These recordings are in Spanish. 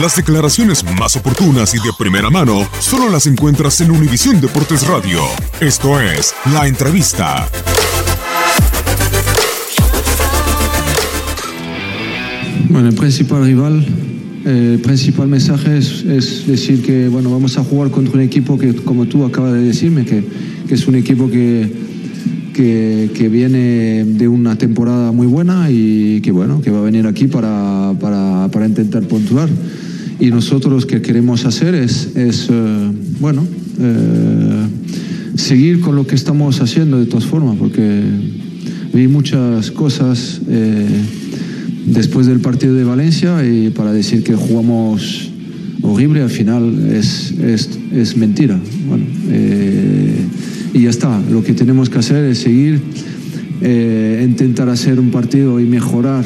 Las declaraciones más oportunas y de primera mano solo las encuentras en Univisión Deportes Radio. Esto es La Entrevista. Bueno, el principal rival, el principal mensaje es, es, decir que bueno, vamos a jugar contra un equipo que, como tú acabas de decirme, que, que es un equipo que, que, que, viene de una temporada muy buena y que bueno, que va a venir aquí para, para, para intentar puntuar. Y nosotros lo que queremos hacer es, es uh, bueno, uh, seguir con lo que estamos haciendo de todas formas, porque vi muchas cosas. Eh, después del partido de Valencia y para decir que jugamos horrible al final es, es, es mentira. Bueno, eh, y ya está, lo que tenemos que hacer es seguir, eh, intentar hacer un partido y mejorar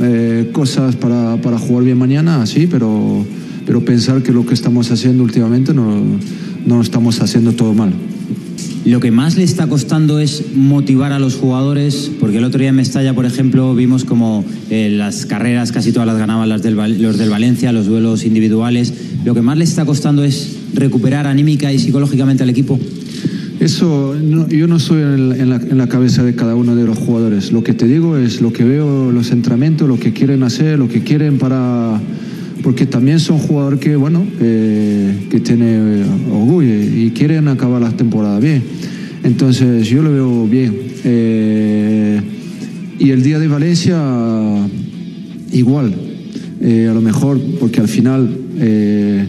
eh, cosas para, para, jugar bien mañana, sí, pero, pero pensar que lo que estamos haciendo últimamente no, no estamos haciendo todo mal. Lo que más le está costando es motivar a los jugadores, porque el otro día en Mestalla, por ejemplo, vimos como eh, las carreras casi todas las ganaban las del, los del Valencia, los duelos individuales. Lo que más le está costando es recuperar anímica y psicológicamente al equipo. Eso, no, yo no estoy en la, en, la, cabeza de cada uno de los jugadores. Lo que te digo es lo que veo los entrenamientos, lo que quieren hacer, lo que quieren para... Porque también son jugadores que, bueno, eh, que tienen orgullo y quieren acabar la temporada bien. Entonces yo lo veo bien. Eh, y el día de Valencia, igual. Eh, a lo mejor, porque al final eh,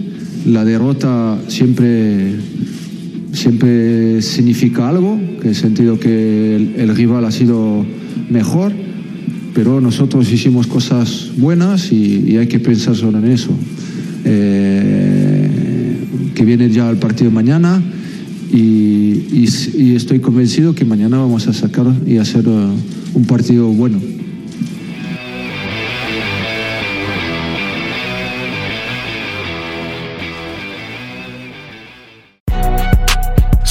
la derrota siempre, siempre significa algo, que el sentido que el, rival ha sido mejor, pero nosotros hicimos cosas buenas y, hay que pensar solo en eso. que viene ya el partido mañana y, y, estoy convencido que mañana vamos a sacar y hacer uh, un partido bueno.